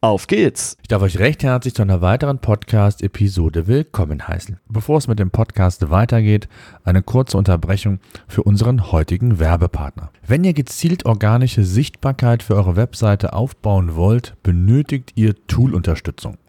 Auf geht's! Ich darf euch recht herzlich zu einer weiteren Podcast-Episode willkommen heißen. Bevor es mit dem Podcast weitergeht, eine kurze Unterbrechung für unseren heutigen Werbepartner. Wenn ihr gezielt organische Sichtbarkeit für eure Webseite aufbauen wollt, benötigt ihr Tool-Unterstützung.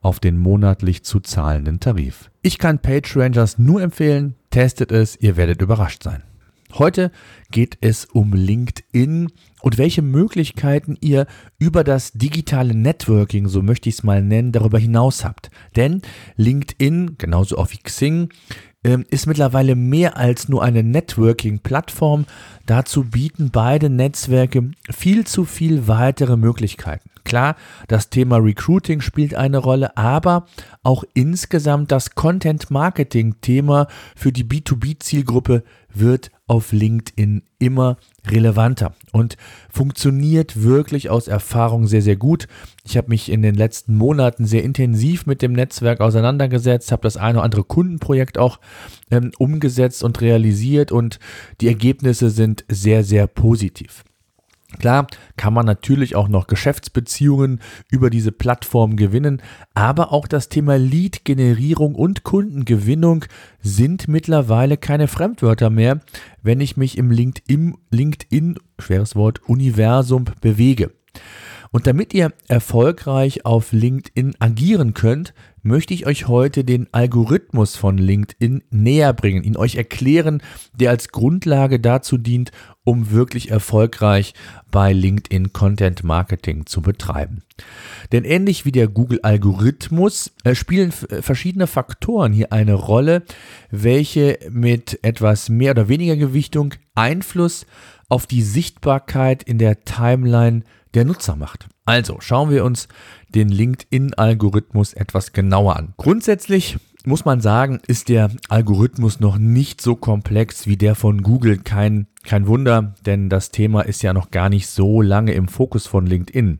auf den monatlich zu zahlenden Tarif. Ich kann PageRangers nur empfehlen, testet es, ihr werdet überrascht sein. Heute geht es um LinkedIn und welche Möglichkeiten ihr über das digitale Networking, so möchte ich es mal nennen, darüber hinaus habt. Denn LinkedIn, genauso auch wie Xing, ähm, ist mittlerweile mehr als nur eine Networking-Plattform. Dazu bieten beide Netzwerke viel zu viel weitere Möglichkeiten. Klar, das Thema Recruiting spielt eine Rolle, aber auch insgesamt das Content-Marketing-Thema für die B2B-Zielgruppe wird auf LinkedIn immer relevanter und funktioniert wirklich aus Erfahrung sehr, sehr gut. Ich habe mich in den letzten Monaten sehr intensiv mit dem Netzwerk auseinandergesetzt, habe das eine oder andere Kundenprojekt auch ähm, umgesetzt und realisiert und die Ergebnisse sind sehr, sehr positiv. Klar kann man natürlich auch noch Geschäftsbeziehungen über diese Plattform gewinnen, aber auch das Thema Lead-Generierung und Kundengewinnung sind mittlerweile keine Fremdwörter mehr, wenn ich mich im LinkedIn, LinkedIn schweres Wort, Universum bewege. Und damit ihr erfolgreich auf LinkedIn agieren könnt, möchte ich euch heute den Algorithmus von LinkedIn näher bringen, ihn euch erklären, der als Grundlage dazu dient, um wirklich erfolgreich bei LinkedIn Content Marketing zu betreiben. Denn ähnlich wie der Google-Algorithmus äh, spielen äh, verschiedene Faktoren hier eine Rolle, welche mit etwas mehr oder weniger Gewichtung Einfluss auf die Sichtbarkeit in der Timeline der Nutzer macht. Also schauen wir uns den LinkedIn-Algorithmus etwas genauer an. Grundsätzlich muss man sagen, ist der Algorithmus noch nicht so komplex wie der von Google. Kein, kein Wunder, denn das Thema ist ja noch gar nicht so lange im Fokus von LinkedIn.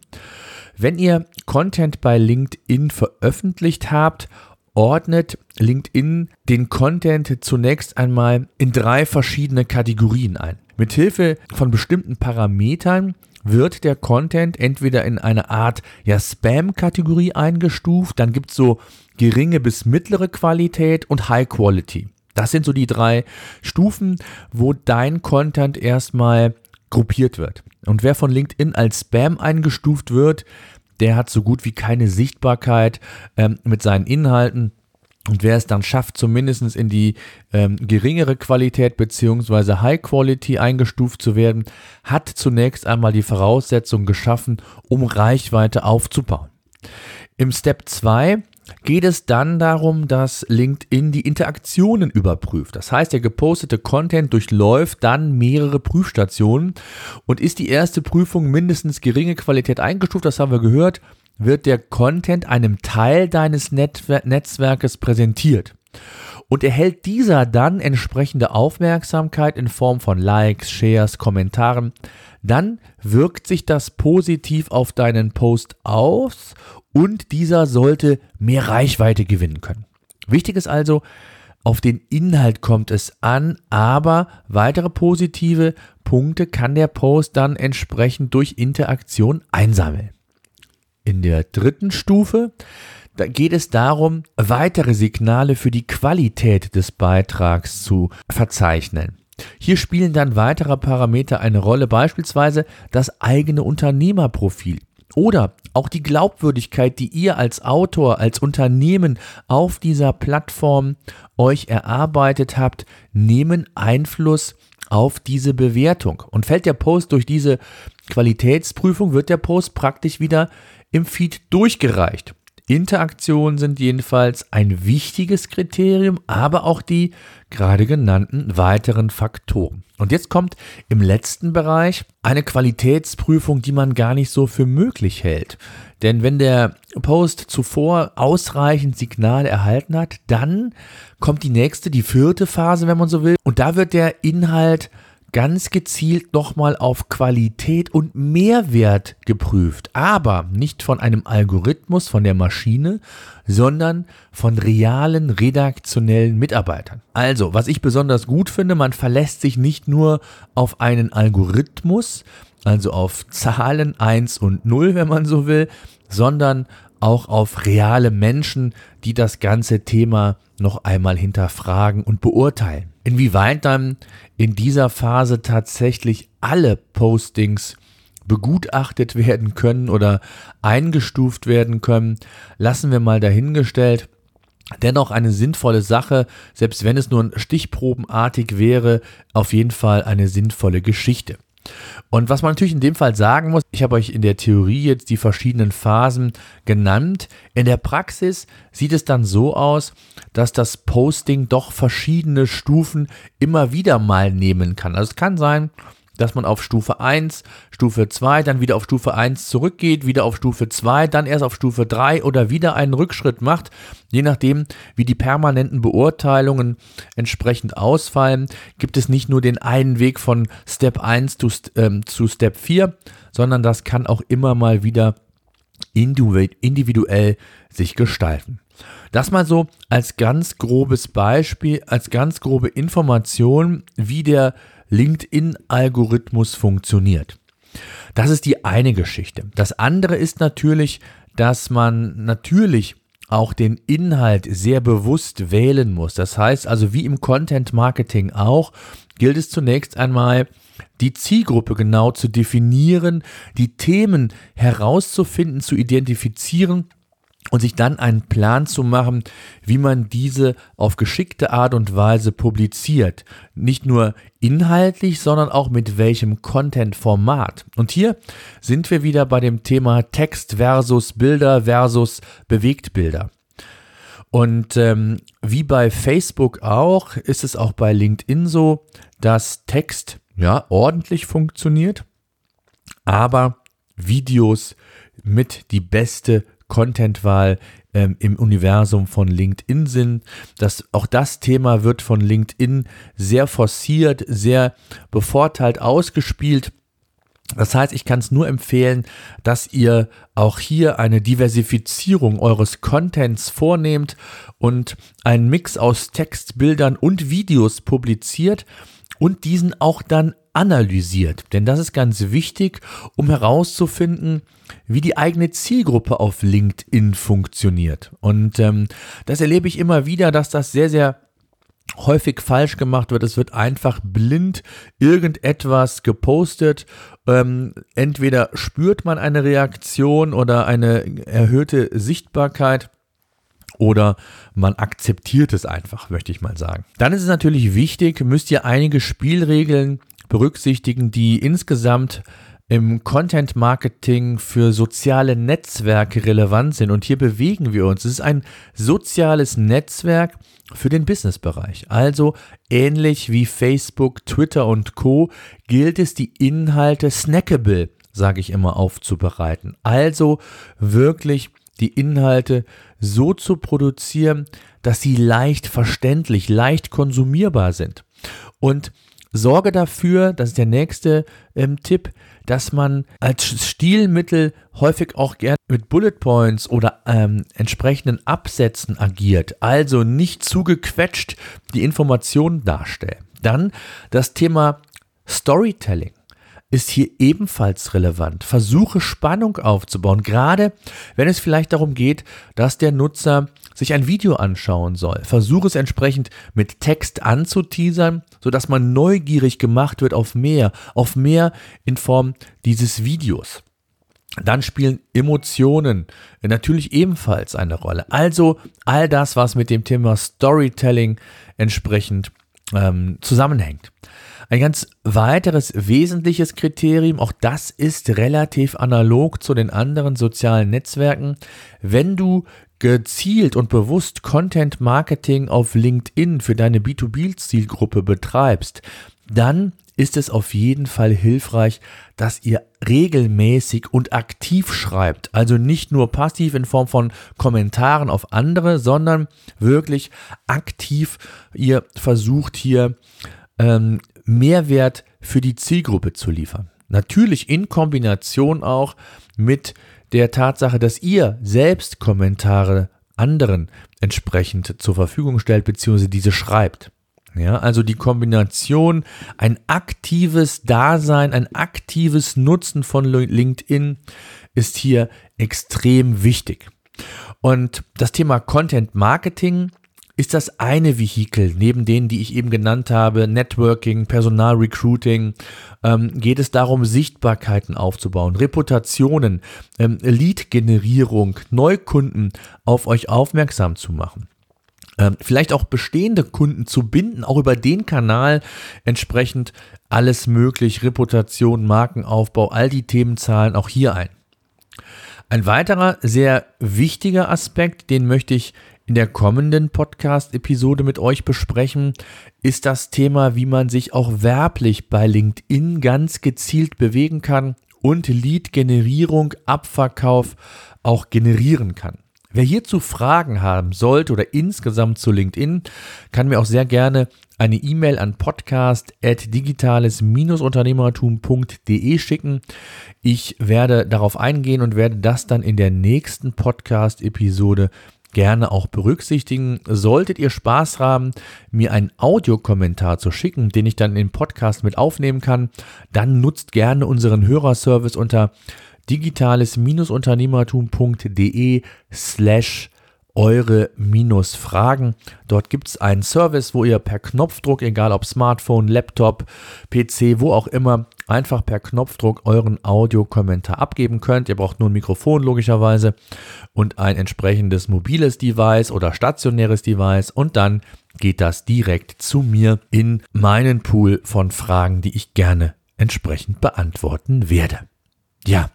Wenn ihr Content bei LinkedIn veröffentlicht habt, ordnet LinkedIn den Content zunächst einmal in drei verschiedene Kategorien ein. Mithilfe von bestimmten Parametern wird der Content entweder in eine Art ja, Spam-Kategorie eingestuft, dann gibt es so geringe bis mittlere Qualität und High Quality. Das sind so die drei Stufen, wo dein Content erstmal gruppiert wird. Und wer von LinkedIn als Spam eingestuft wird, der hat so gut wie keine Sichtbarkeit ähm, mit seinen Inhalten. Und wer es dann schafft, zumindest in die ähm, geringere Qualität beziehungsweise High Quality eingestuft zu werden, hat zunächst einmal die Voraussetzung geschaffen, um Reichweite aufzubauen. Im Step 2 geht es dann darum, dass LinkedIn die Interaktionen überprüft. Das heißt, der gepostete Content durchläuft dann mehrere Prüfstationen und ist die erste Prüfung mindestens geringe Qualität eingestuft, das haben wir gehört, wird der Content einem Teil deines Netzwer Netzwerkes präsentiert. und erhält dieser dann entsprechende Aufmerksamkeit in Form von Likes, Shares, Kommentaren, dann wirkt sich das positiv auf deinen Post aus und dieser sollte mehr Reichweite gewinnen können. Wichtig ist also, auf den Inhalt kommt es an, aber weitere positive Punkte kann der Post dann entsprechend durch Interaktion einsammeln. In der dritten Stufe da geht es darum, weitere Signale für die Qualität des Beitrags zu verzeichnen. Hier spielen dann weitere Parameter eine Rolle, beispielsweise das eigene Unternehmerprofil oder auch die Glaubwürdigkeit, die ihr als Autor, als Unternehmen auf dieser Plattform euch erarbeitet habt, nehmen Einfluss auf diese Bewertung. Und fällt der Post durch diese Qualitätsprüfung, wird der Post praktisch wieder im Feed durchgereicht. Interaktionen sind jedenfalls ein wichtiges Kriterium, aber auch die gerade genannten weiteren Faktoren. Und jetzt kommt im letzten Bereich eine Qualitätsprüfung, die man gar nicht so für möglich hält. Denn wenn der Post zuvor ausreichend Signale erhalten hat, dann kommt die nächste, die vierte Phase, wenn man so will. Und da wird der Inhalt ganz gezielt nochmal auf Qualität und Mehrwert geprüft, aber nicht von einem Algorithmus, von der Maschine, sondern von realen redaktionellen Mitarbeitern. Also, was ich besonders gut finde, man verlässt sich nicht nur auf einen Algorithmus, also auf Zahlen 1 und 0, wenn man so will, sondern auch auf reale Menschen, die das ganze Thema noch einmal hinterfragen und beurteilen. Inwieweit dann in dieser Phase tatsächlich alle Postings begutachtet werden können oder eingestuft werden können, lassen wir mal dahingestellt. Dennoch eine sinnvolle Sache, selbst wenn es nur stichprobenartig wäre, auf jeden Fall eine sinnvolle Geschichte. Und was man natürlich in dem Fall sagen muss, ich habe euch in der Theorie jetzt die verschiedenen Phasen genannt. In der Praxis sieht es dann so aus, dass das Posting doch verschiedene Stufen immer wieder mal nehmen kann. Also es kann sein, dass man auf Stufe 1, Stufe 2, dann wieder auf Stufe 1 zurückgeht, wieder auf Stufe 2, dann erst auf Stufe 3 oder wieder einen Rückschritt macht, je nachdem, wie die permanenten Beurteilungen entsprechend ausfallen, gibt es nicht nur den einen Weg von Step 1 zu, ähm, zu Step 4, sondern das kann auch immer mal wieder individuell sich gestalten. Das mal so als ganz grobes Beispiel, als ganz grobe Information, wie der LinkedIn-Algorithmus funktioniert. Das ist die eine Geschichte. Das andere ist natürlich, dass man natürlich auch den Inhalt sehr bewusst wählen muss. Das heißt also, wie im Content Marketing auch, gilt es zunächst einmal, die Zielgruppe genau zu definieren, die Themen herauszufinden, zu identifizieren und sich dann einen Plan zu machen, wie man diese auf geschickte Art und Weise publiziert. Nicht nur inhaltlich, sondern auch mit welchem Content-Format. Und hier sind wir wieder bei dem Thema Text versus Bilder versus Bewegtbilder. Und ähm, wie bei Facebook auch, ist es auch bei LinkedIn so, dass Text ja ordentlich funktioniert, aber Videos mit die beste Contentwahl ähm, im Universum von LinkedIn sind. Das, auch das Thema wird von LinkedIn sehr forciert, sehr bevorteilt ausgespielt. Das heißt, ich kann es nur empfehlen, dass ihr auch hier eine Diversifizierung eures Contents vornehmt und einen Mix aus Text, Bildern und Videos publiziert und diesen auch dann analysiert. Denn das ist ganz wichtig, um herauszufinden, wie die eigene Zielgruppe auf LinkedIn funktioniert. Und ähm, das erlebe ich immer wieder, dass das sehr, sehr häufig falsch gemacht wird. Es wird einfach blind irgendetwas gepostet. Ähm, entweder spürt man eine Reaktion oder eine erhöhte Sichtbarkeit oder man akzeptiert es einfach, möchte ich mal sagen. Dann ist es natürlich wichtig, müsst ihr einige Spielregeln berücksichtigen, die insgesamt im Content Marketing für soziale Netzwerke relevant sind. Und hier bewegen wir uns. Es ist ein soziales Netzwerk für den Businessbereich. Also ähnlich wie Facebook, Twitter und Co. gilt es, die Inhalte snackable, sage ich immer, aufzubereiten. Also wirklich die Inhalte so zu produzieren, dass sie leicht verständlich, leicht konsumierbar sind. Und sorge dafür, das ist der nächste ähm, Tipp, dass man als Stilmittel häufig auch gerne mit Bullet Points oder ähm, entsprechenden Absätzen agiert, also nicht zugequetscht die Informationen darstellen. Dann das Thema Storytelling ist hier ebenfalls relevant. Versuche Spannung aufzubauen, gerade wenn es vielleicht darum geht, dass der Nutzer sich ein Video anschauen soll. Versuche es entsprechend mit Text anzuteasern, sodass man neugierig gemacht wird auf mehr, auf mehr in Form dieses Videos. Dann spielen Emotionen natürlich ebenfalls eine Rolle. Also all das, was mit dem Thema Storytelling entsprechend ähm, zusammenhängt. Ein ganz weiteres wesentliches Kriterium, auch das ist relativ analog zu den anderen sozialen Netzwerken, wenn du gezielt und bewusst Content Marketing auf LinkedIn für deine B2B-Zielgruppe betreibst, dann ist es auf jeden Fall hilfreich, dass ihr regelmäßig und aktiv schreibt. Also nicht nur passiv in Form von Kommentaren auf andere, sondern wirklich aktiv ihr versucht hier ähm, Mehrwert für die Zielgruppe zu liefern. Natürlich in Kombination auch mit der Tatsache, dass ihr selbst Kommentare anderen entsprechend zur Verfügung stellt bzw. diese schreibt. Ja, also die Kombination, ein aktives Dasein, ein aktives Nutzen von LinkedIn ist hier extrem wichtig. Und das Thema Content Marketing ist das eine Vehikel, neben denen, die ich eben genannt habe, Networking, Personalrecruiting, ähm, geht es darum, Sichtbarkeiten aufzubauen, Reputationen, ähm, Lead-Generierung, Neukunden auf euch aufmerksam zu machen. Ähm, vielleicht auch bestehende Kunden zu binden, auch über den Kanal entsprechend alles möglich, Reputation, Markenaufbau, all die Themen zahlen auch hier ein. Ein weiterer sehr wichtiger Aspekt, den möchte ich in der kommenden Podcast-Episode mit euch besprechen, ist das Thema, wie man sich auch werblich bei LinkedIn ganz gezielt bewegen kann und Lead-Generierung, Abverkauf auch generieren kann. Wer hierzu Fragen haben sollte oder insgesamt zu LinkedIn, kann mir auch sehr gerne eine E-Mail an podcast.digitales-unternehmertum.de schicken. Ich werde darauf eingehen und werde das dann in der nächsten Podcast-Episode gerne auch berücksichtigen. Solltet ihr Spaß haben, mir einen Audiokommentar zu schicken, den ich dann im Podcast mit aufnehmen kann, dann nutzt gerne unseren Hörerservice unter digitales-unternehmertum.de slash eure minus Fragen. Dort gibt es einen Service, wo ihr per Knopfdruck, egal ob Smartphone, Laptop, PC, wo auch immer, einfach per Knopfdruck euren Audiokommentar abgeben könnt. Ihr braucht nur ein Mikrofon logischerweise und ein entsprechendes mobiles Device oder stationäres Device und dann geht das direkt zu mir in meinen Pool von Fragen, die ich gerne entsprechend beantworten werde. Ja,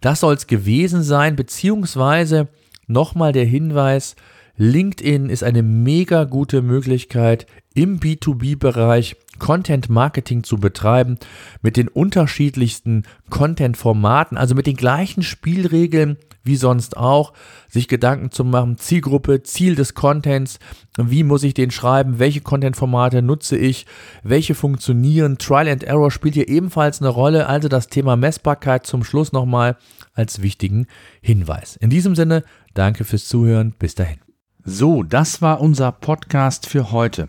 das soll es gewesen sein, beziehungsweise Nochmal der Hinweis, LinkedIn ist eine mega gute Möglichkeit, im B2B-Bereich Content Marketing zu betreiben, mit den unterschiedlichsten Content-Formaten, also mit den gleichen Spielregeln wie sonst auch, sich Gedanken zu machen, Zielgruppe, Ziel des Contents, wie muss ich den schreiben, welche Content-Formate nutze ich, welche funktionieren, Trial and Error spielt hier ebenfalls eine Rolle, also das Thema Messbarkeit zum Schluss nochmal als wichtigen Hinweis. In diesem Sinne, danke fürs Zuhören, bis dahin. So, das war unser Podcast für heute.